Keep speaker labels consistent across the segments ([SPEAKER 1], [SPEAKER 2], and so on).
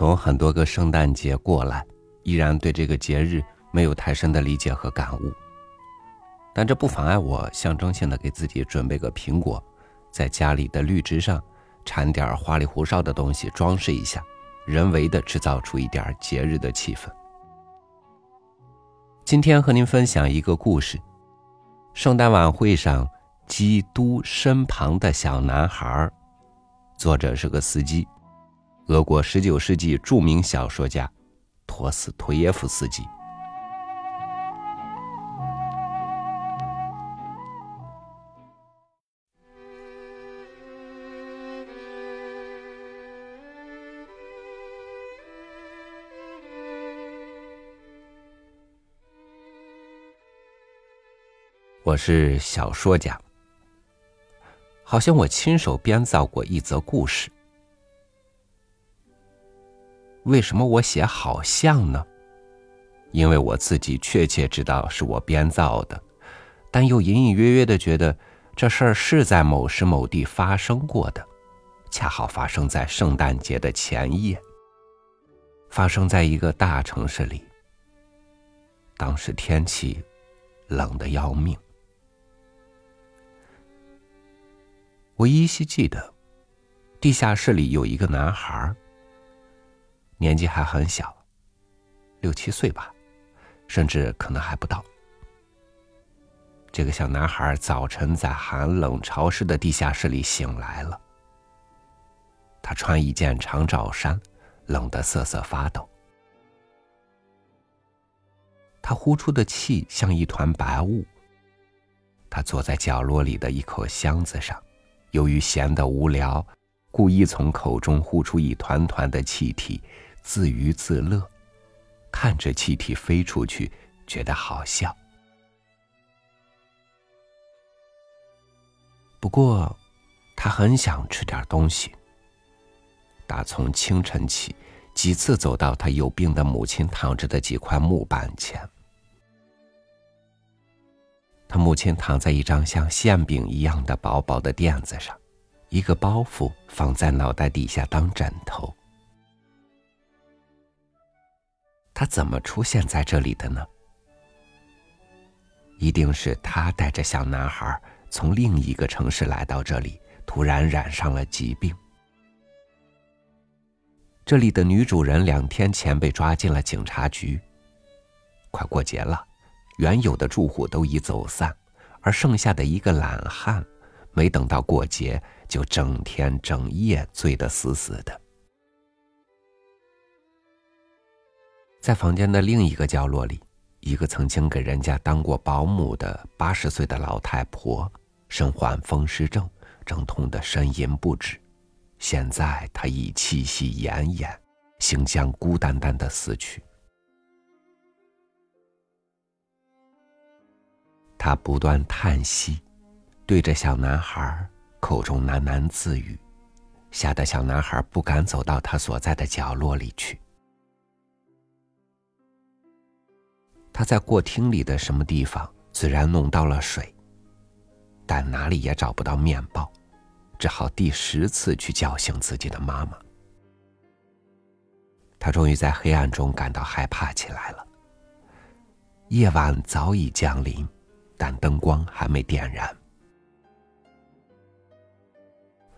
[SPEAKER 1] 从很多个圣诞节过来，依然对这个节日没有太深的理解和感悟。但这不妨碍我象征性的给自己准备个苹果，在家里的绿植上缠点花里胡哨的东西装饰一下，人为的制造出一点节日的气氛。今天和您分享一个故事：圣诞晚会上，基督身旁的小男孩。作者是个司机，俄国十九世纪著名小说家托斯托耶夫斯基。我是小说家，好像我亲手编造过一则故事。为什么我写好像呢？因为我自己确切知道是我编造的，但又隐隐约约的觉得这事儿是在某时某地发生过的，恰好发生在圣诞节的前夜，发生在一个大城市里。当时天气冷的要命。我依稀记得，地下室里有一个男孩儿，年纪还很小，六七岁吧，甚至可能还不到。这个小男孩早晨在寒冷潮湿的地下室里醒来了。他穿一件长罩衫，冷得瑟瑟发抖。他呼出的气像一团白雾。他坐在角落里的一口箱子上。由于闲得无聊，故意从口中呼出一团团的气体，自娱自乐，看着气体飞出去，觉得好笑。不过，他很想吃点东西。打从清晨起，几次走到他有病的母亲躺着的几块木板前。他母亲躺在一张像馅饼一样的薄薄的垫子上，一个包袱放在脑袋底下当枕头。他怎么出现在这里的呢？一定是他带着小男孩从另一个城市来到这里，突然染上了疾病。这里的女主人两天前被抓进了警察局。快过节了。原有的住户都已走散，而剩下的一个懒汉，没等到过节，就整天整夜醉得死死的。在房间的另一个角落里，一个曾经给人家当过保姆的八十岁的老太婆，身患风湿症，正痛得呻吟不止。现在她已气息奄奄，形象孤单单的死去。他不断叹息，对着小男孩口中喃喃自语，吓得小男孩不敢走到他所在的角落里去。他在过厅里的什么地方虽然弄到了水，但哪里也找不到面包，只好第十次去叫醒自己的妈妈。他终于在黑暗中感到害怕起来了。夜晚早已降临。但灯光还没点燃。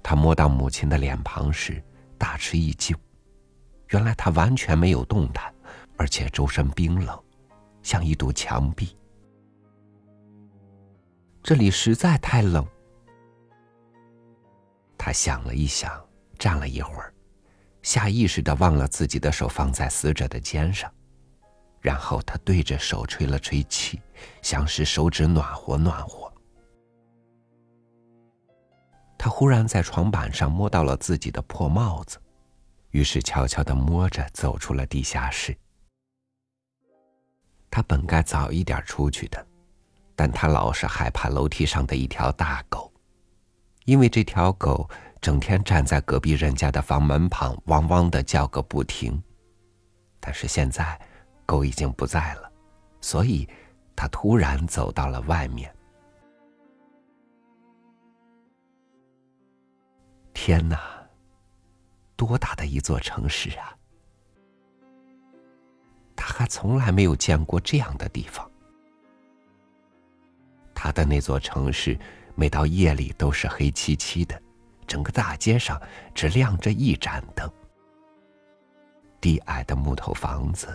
[SPEAKER 1] 他摸到母亲的脸庞时，大吃一惊，原来她完全没有动弹，而且周身冰冷，像一堵墙壁。这里实在太冷。他想了一想，站了一会儿，下意识的忘了自己的手放在死者的肩上。然后他对着手吹了吹气，像是手指暖和暖和。他忽然在床板上摸到了自己的破帽子，于是悄悄的摸着走出了地下室。他本该早一点出去的，但他老是害怕楼梯上的一条大狗，因为这条狗整天站在隔壁人家的房门旁，汪汪的叫个不停。但是现在。狗已经不在了，所以他突然走到了外面。天哪，多大的一座城市啊！他从来没有见过这样的地方。他的那座城市，每到夜里都是黑漆漆的，整个大街上只亮着一盏灯。低矮的木头房子，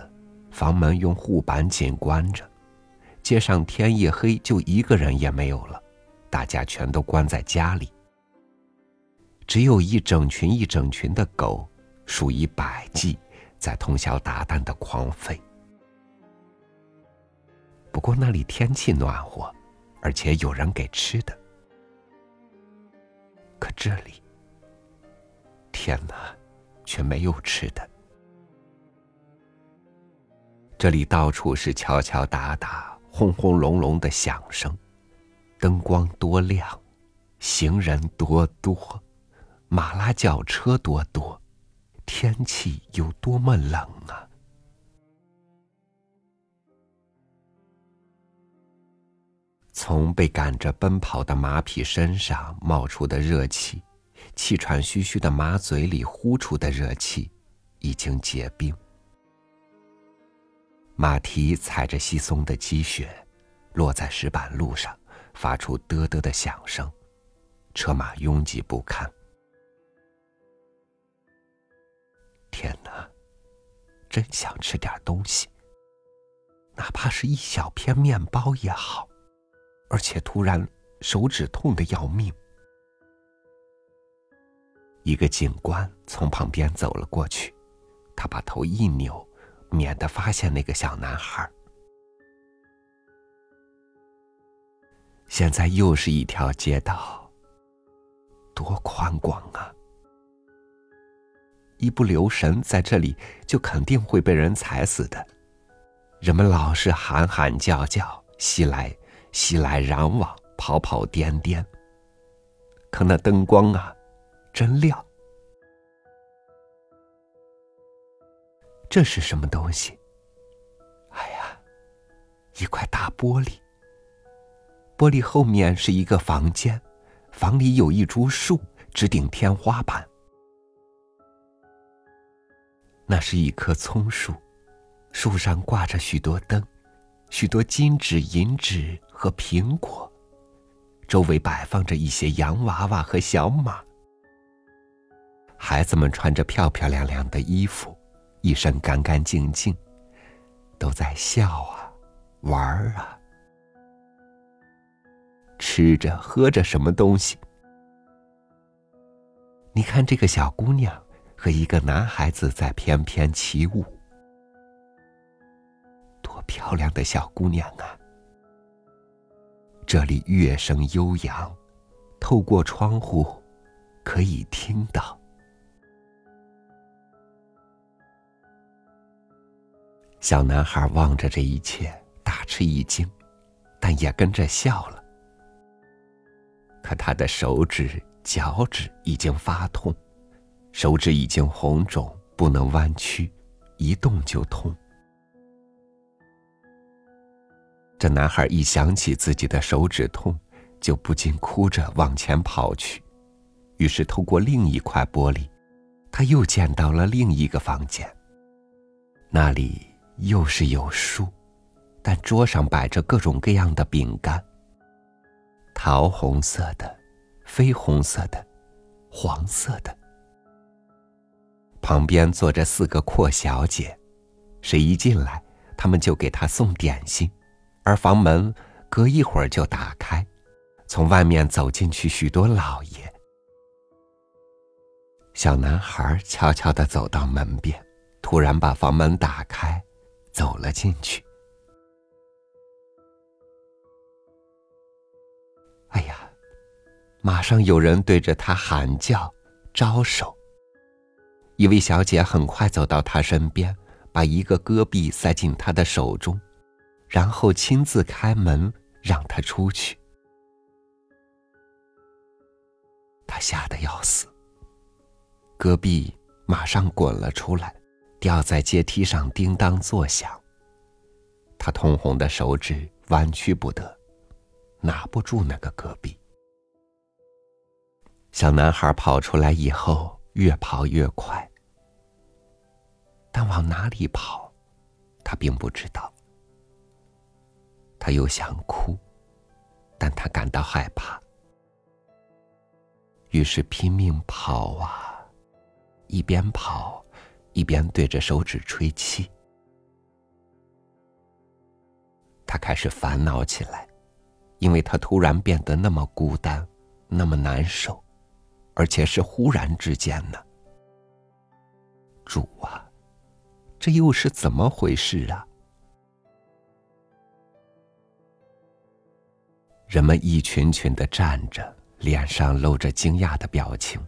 [SPEAKER 1] 房门用护板紧关着，街上天一黑就一个人也没有了，大家全都关在家里。只有一整群一整群的狗，数以百计，在通宵达旦的狂吠。不过那里天气暖和，而且有人给吃的。可这里，天哪，却没有吃的。这里到处是敲敲打打、轰轰隆隆的响声，灯光多亮，行人多多，马拉轿车多多，天气有多么冷啊！从被赶着奔跑的马匹身上冒出的热气，气喘吁吁的马嘴里呼出的热气，已经结冰。马蹄踩着稀松的积雪，落在石板路上，发出嘚嘚的响声。车马拥挤不堪。天哪，真想吃点东西，哪怕是一小片面包也好。而且突然手指痛的要命。一个警官从旁边走了过去，他把头一扭。免得发现那个小男孩。现在又是一条街道，多宽广啊！一不留神，在这里就肯定会被人踩死的。人们老是喊喊叫叫，熙来熙来攘往，跑跑颠颠。可那灯光啊，真亮。这是什么东西？哎呀，一块大玻璃。玻璃后面是一个房间，房里有一株树，直顶天花板。那是一棵葱树，树上挂着许多灯，许多金纸、银纸和苹果，周围摆放着一些洋娃娃和小马。孩子们穿着漂漂亮亮的衣服。一身干干净净，都在笑啊，玩儿啊，吃着喝着什么东西。你看这个小姑娘和一个男孩子在翩翩起舞，多漂亮的小姑娘啊！这里乐声悠扬，透过窗户可以听到。小男孩望着这一切，大吃一惊，但也跟着笑了。可他的手指、脚趾已经发痛，手指已经红肿，不能弯曲，一动就痛。这男孩一想起自己的手指痛，就不禁哭着往前跑去。于是，透过另一块玻璃，他又见到了另一个房间。那里。又是有树，但桌上摆着各种各样的饼干。桃红色的，绯红色的，黄色的。旁边坐着四个阔小姐，谁一进来，他们就给他送点心，而房门隔一会儿就打开，从外面走进去许多老爷。小男孩悄悄的走到门边，突然把房门打开。走了进去。哎呀，马上有人对着他喊叫、招手。一位小姐很快走到他身边，把一个戈壁塞进他的手中，然后亲自开门让他出去。他吓得要死，戈壁马上滚了出来。掉在阶梯上，叮当作响。他通红的手指弯曲不得，拿不住那个戈壁。小男孩跑出来以后，越跑越快，但往哪里跑，他并不知道。他又想哭，但他感到害怕，于是拼命跑啊，一边跑，一边对着手指吹气。他开始烦恼起来，因为他突然变得那么孤单，那么难受，而且是忽然之间呢。主啊，这又是怎么回事啊？人们一群群的站着，脸上露着惊讶的表情。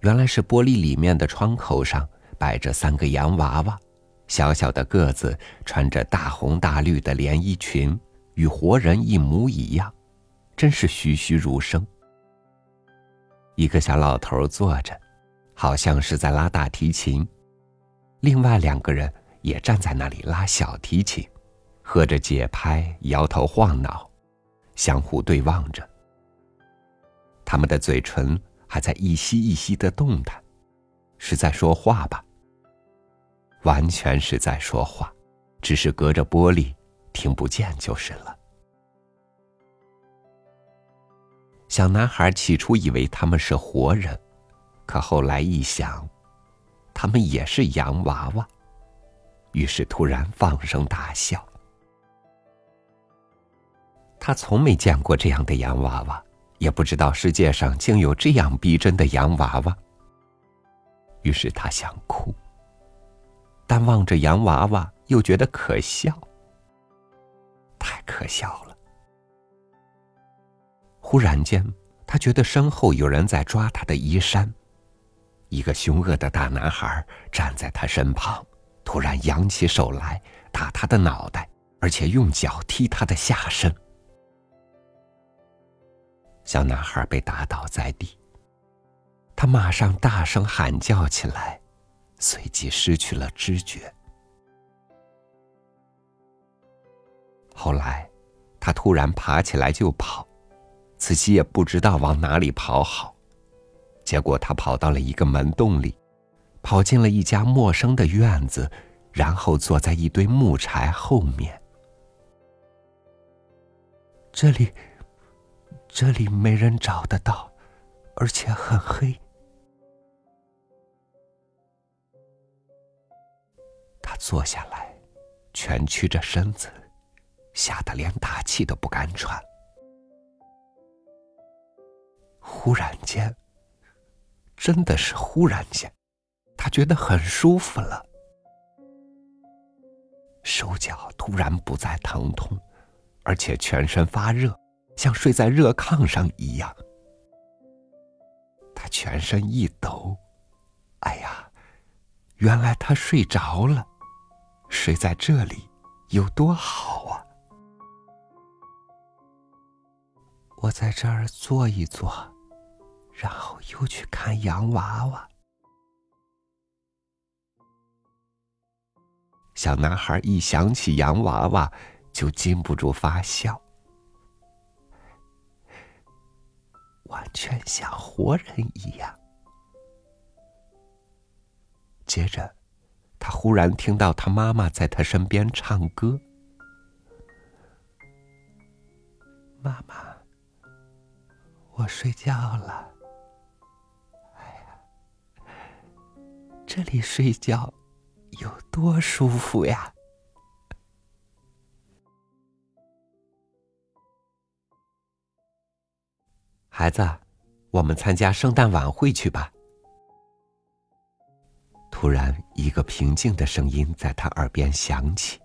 [SPEAKER 1] 原来是玻璃里面的窗口上摆着三个洋娃娃，小小的个子，穿着大红大绿的连衣裙，与活人一模一样，真是栩栩如生。一个小老头坐着，好像是在拉大提琴；另外两个人也站在那里拉小提琴，合着节拍，摇头晃脑。相互对望着，他们的嘴唇还在一吸一吸的动弹，是在说话吧？完全是在说话，只是隔着玻璃听不见就是了。小男孩起初以为他们是活人，可后来一想，他们也是洋娃娃，于是突然放声大笑。他从没见过这样的洋娃娃，也不知道世界上竟有这样逼真的洋娃娃。于是他想哭，但望着洋娃娃又觉得可笑，太可笑了。忽然间，他觉得身后有人在抓他的衣衫，一个凶恶的大男孩站在他身旁，突然扬起手来打他的脑袋，而且用脚踢他的下身。小男孩被打倒在地，他马上大声喊叫起来，随即失去了知觉。后来，他突然爬起来就跑，自己也不知道往哪里跑好，结果他跑到了一个门洞里，跑进了一家陌生的院子，然后坐在一堆木柴后面。这里。这里没人找得到，而且很黑。他坐下来，蜷曲着身子，吓得连大气都不敢喘。忽然间，真的是忽然间，他觉得很舒服了，手脚突然不再疼痛，而且全身发热。像睡在热炕上一样，他全身一抖，哎呀，原来他睡着了，睡在这里有多好啊！我在这儿坐一坐，然后又去看洋娃娃。小男孩一想起洋娃娃，就禁不住发笑。完全像活人一样。接着，他忽然听到他妈妈在他身边唱歌：“妈妈，我睡觉了。哎呀，这里睡觉有多舒服呀！”孩子，我们参加圣诞晚会去吧。突然，一个平静的声音在他耳边响起。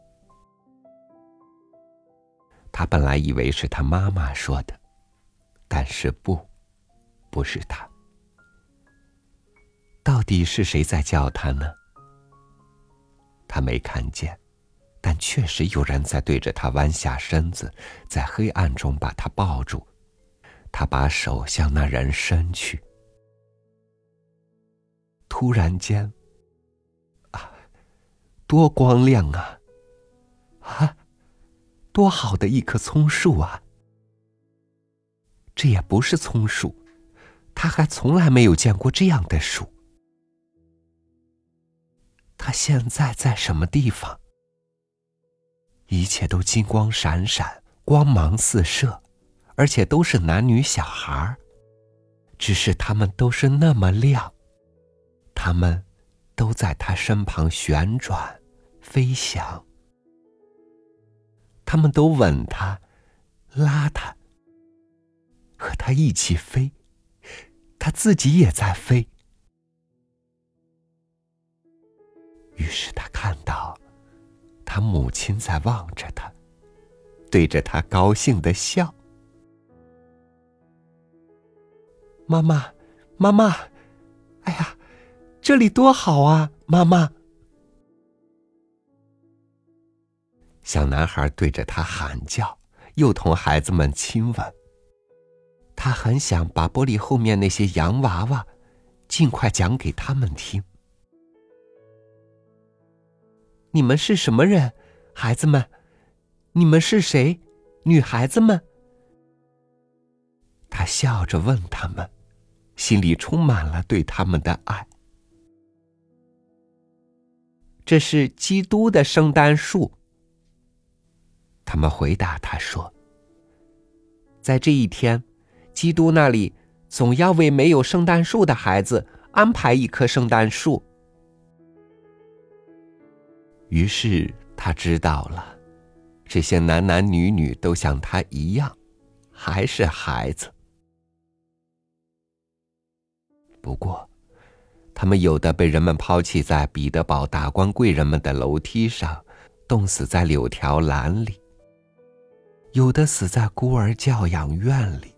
[SPEAKER 1] 他本来以为是他妈妈说的，但是不，不是他。到底是谁在叫他呢？他没看见，但确实有人在对着他弯下身子，在黑暗中把他抱住。他把手向那人伸去，突然间，啊，多光亮啊！啊，多好的一棵葱树啊！这也不是葱树，他还从来没有见过这样的树。他现在在什么地方？一切都金光闪闪，光芒四射，而且都是男女小孩。只是他们都是那么亮，他们都在他身旁旋转、飞翔，他们都吻他、拉他，和他一起飞，他自己也在飞。于是他看到。他母亲在望着他，对着他高兴的笑。妈妈，妈妈，哎呀，这里多好啊！妈妈，小男孩对着他喊叫，又同孩子们亲吻。他很想把玻璃后面那些洋娃娃尽快讲给他们听。你们是什么人，孩子们？你们是谁，女孩子们？他笑着问他们，心里充满了对他们的爱。这是基督的圣诞树。他们回答他说：“在这一天，基督那里总要为没有圣诞树的孩子安排一棵圣诞树。”于是他知道了，这些男男女女都像他一样，还是孩子。不过，他们有的被人们抛弃在彼得堡达官贵人们的楼梯上，冻死在柳条篮里；有的死在孤儿教养院里；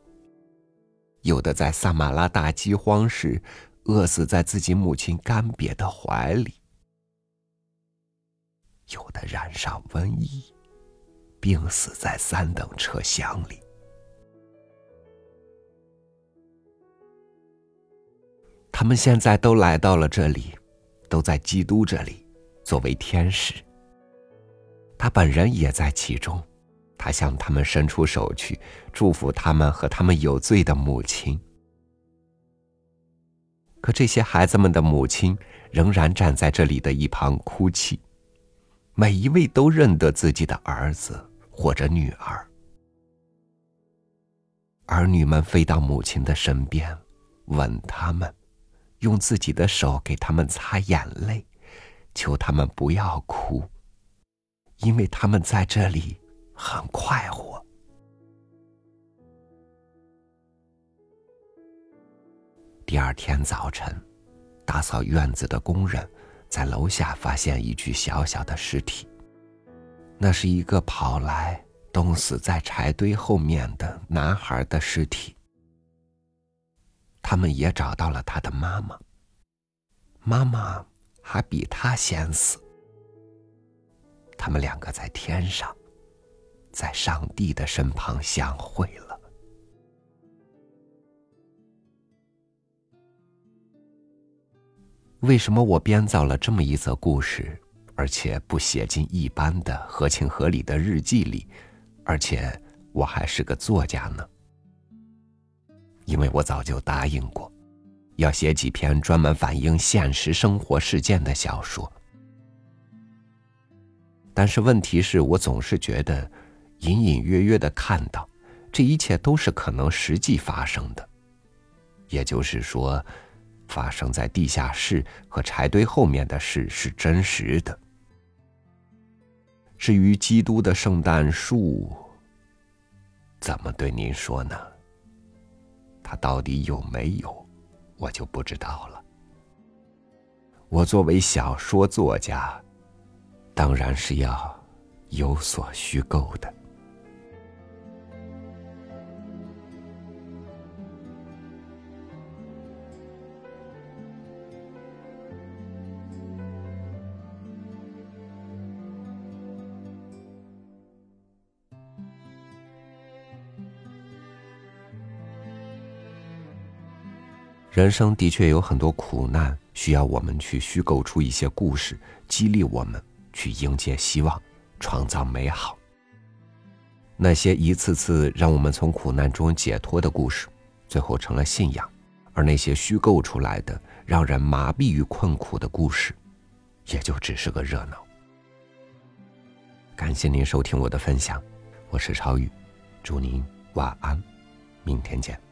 [SPEAKER 1] 有的在萨马拉大饥荒时，饿死在自己母亲干瘪的怀里。有的染上瘟疫，病死在三等车厢里。他们现在都来到了这里，都在基督这里，作为天使。他本人也在其中，他向他们伸出手去，祝福他们和他们有罪的母亲。可这些孩子们的母亲仍然站在这里的一旁哭泣。每一位都认得自己的儿子或者女儿，儿女们飞到母亲的身边，吻他们，用自己的手给他们擦眼泪，求他们不要哭，因为他们在这里很快活。第二天早晨，打扫院子的工人。在楼下发现一具小小的尸体，那是一个跑来冻死在柴堆后面的男孩的尸体。他们也找到了他的妈妈，妈妈还比他先死。他们两个在天上，在上帝的身旁相会了。为什么我编造了这么一则故事，而且不写进一般的合情合理的日记里，而且我还是个作家呢？因为我早就答应过，要写几篇专门反映现实生活事件的小说。但是问题是我总是觉得，隐隐约约的看到，这一切都是可能实际发生的，也就是说。发生在地下室和柴堆后面的事是真实的。至于基督的圣诞树，怎么对您说呢？他到底有没有，我就不知道了。我作为小说作家，当然是要有所虚构的。人生的确有很多苦难，需要我们去虚构出一些故事，激励我们去迎接希望，创造美好。那些一次次让我们从苦难中解脱的故事，最后成了信仰；而那些虚构出来的让人麻痹于困苦的故事，也就只是个热闹。感谢您收听我的分享，我是超宇，祝您晚安，明天见。